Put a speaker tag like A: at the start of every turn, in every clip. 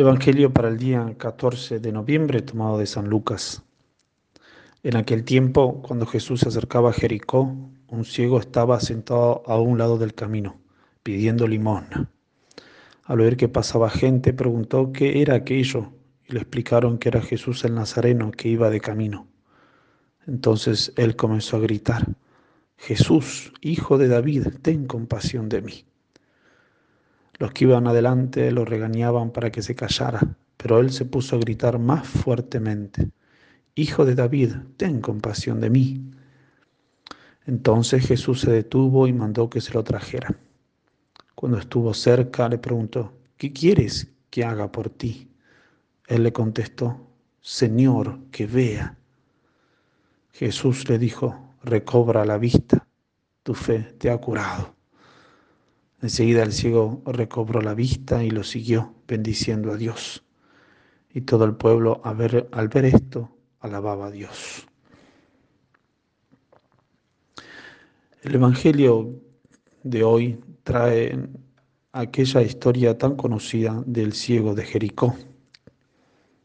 A: Evangelio para el día 14 de noviembre tomado de San Lucas. En aquel tiempo, cuando Jesús se acercaba a Jericó, un ciego estaba sentado a un lado del camino, pidiendo limosna. Al oír que pasaba gente, preguntó qué era aquello, y le explicaron que era Jesús el Nazareno que iba de camino. Entonces él comenzó a gritar, Jesús, hijo de David, ten compasión de mí. Los que iban adelante lo regañaban para que se callara, pero él se puso a gritar más fuertemente, Hijo de David, ten compasión de mí. Entonces Jesús se detuvo y mandó que se lo trajera. Cuando estuvo cerca le preguntó, ¿qué quieres que haga por ti? Él le contestó, Señor, que vea. Jesús le dijo, recobra la vista, tu fe te ha curado. Enseguida el ciego recobró la vista y lo siguió, bendiciendo a Dios. Y todo el pueblo al ver, al ver esto alababa a Dios. El Evangelio de hoy trae aquella historia tan conocida del ciego de Jericó,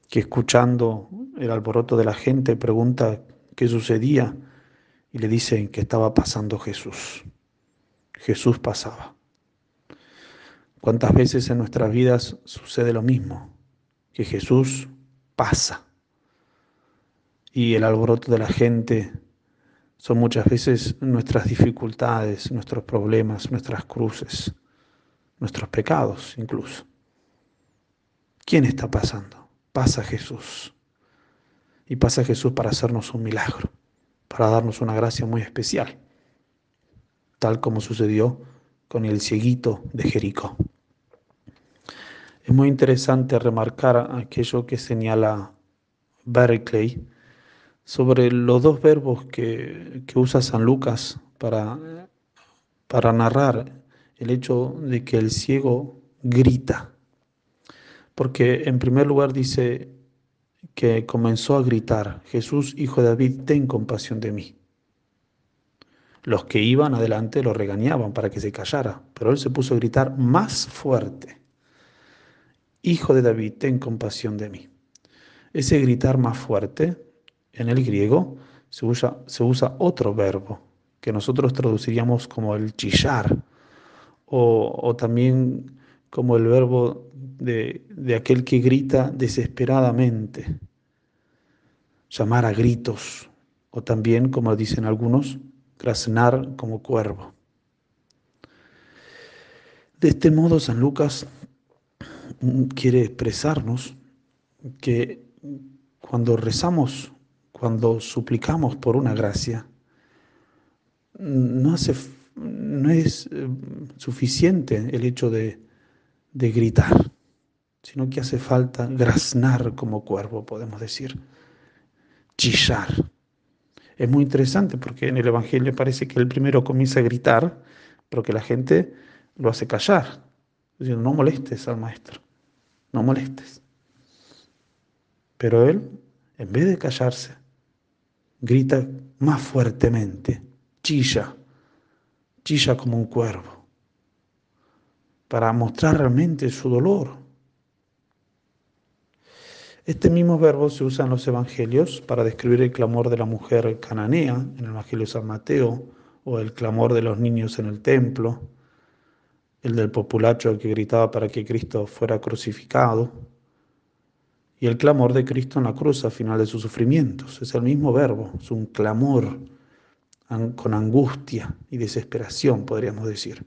A: que escuchando el alboroto de la gente pregunta qué sucedía y le dicen que estaba pasando Jesús. Jesús pasaba. ¿Cuántas veces en nuestras vidas sucede lo mismo? Que Jesús pasa y el alboroto de la gente son muchas veces nuestras dificultades, nuestros problemas, nuestras cruces, nuestros pecados incluso. ¿Quién está pasando? Pasa Jesús. Y pasa Jesús para hacernos un milagro, para darnos una gracia muy especial, tal como sucedió con el cieguito de Jericó. Es muy interesante remarcar aquello que señala Berkeley sobre los dos verbos que, usa San Lucas para, para narrar el hecho de que el ciego grita. Porque en primer lugar dice que comenzó a gritar, Jesús, hijo de David, ten compasión de mí. Los que iban adelante lo regañaban para que se callara, pero él se puso a gritar más fuerte. Hijo de David, ten compasión de mí. Ese gritar más fuerte, en el griego se usa, otro verbo que nosotros traduciríamos como el chillar o, también como el verbo de, de aquel que grita desesperadamente, llamar a gritos o también, como dicen algunos, graznar como cuervo. De este modo, San Lucas quiere expresarnos que cuando rezamos, cuando suplicamos por una gracia, no, hace, no es eh, suficiente el hecho de, de gritar, sino que hace falta graznar como cuervo, podemos decir, chillar. Es muy interesante porque en el Evangelio parece que el primero comienza a gritar, pero que la gente lo hace callar, diciendo, no molestes al maestro no molestes. Pero él, en vez de callarse, grita más fuertemente, chilla, chilla como un cuervo, para mostrar realmente su dolor. Este mismo verbo se usa en los evangelios para describir el clamor de la mujer cananea en el Evangelio de San Mateo o el clamor de los niños en el templo el del populacho que gritaba para que Cristo fuera crucificado, y el clamor de Cristo en la cruz al final de sus sufrimientos. Es el mismo verbo, es un clamor con angustia y desesperación, podríamos decir.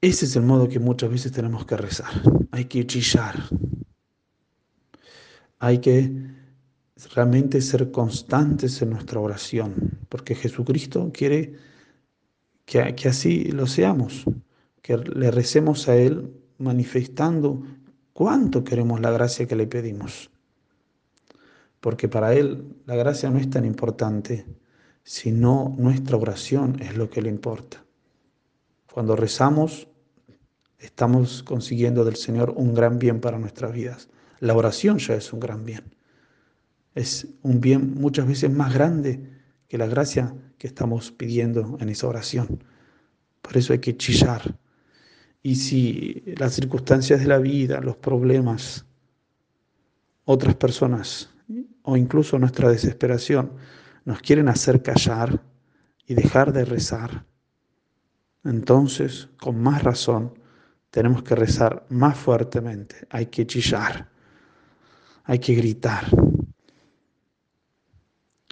A: Ese es el modo que muchas veces tenemos que rezar. Hay que chillar. Hay que realmente ser constantes en nuestra oración, porque Jesucristo quiere que, así lo seamos, que le recemos a Él manifestando cuánto queremos la gracia que le pedimos. Porque para Él la gracia no es tan importante, sino nuestra oración es lo que le importa. Cuando rezamos, estamos consiguiendo del Señor un gran bien para nuestras vidas. La oración ya es un gran bien. Es un bien muchas veces más grande que la gracia que estamos pidiendo en esa oración. Por eso hay que chillar. Y si las circunstancias de la vida, los problemas, otras personas o incluso nuestra desesperación nos quieren hacer callar y dejar de rezar, entonces, con más razón, tenemos que rezar más fuertemente, hay que chillar, hay que gritar.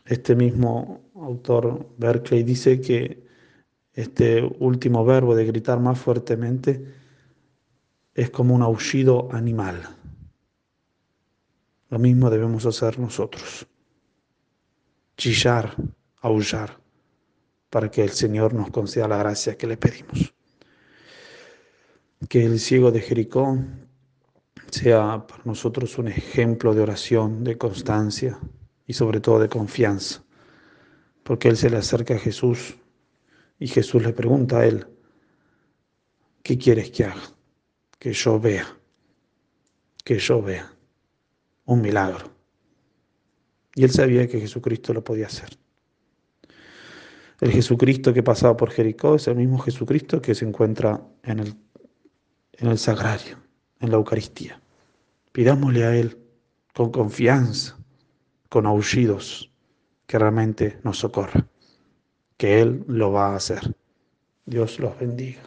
A: Este mismo autor, Berkeley, dice que este último verbo de gritar más fuertemente es como un aullido animal. Lo mismo debemos hacer nosotros. Chillar, aullar, para que el Señor nos conceda la gracia que le pedimos. Que el ciego de Jericó sea para nosotros un ejemplo de oración, de constancia y sobre todo de confianza, porque él se le acerca a Jesús y Jesús le pregunta a él, ¿qué quieres que haga? Que yo vea, que yo vea un milagro. Y él sabía que Jesucristo lo podía hacer. El Jesucristo que pasaba por Jericó es el mismo Jesucristo que se encuentra en el, en el sagrario, en la Eucaristía. Pidámosle a Él con confianza, con aullidos, que realmente nos socorra, que Él lo va a hacer. Dios los bendiga.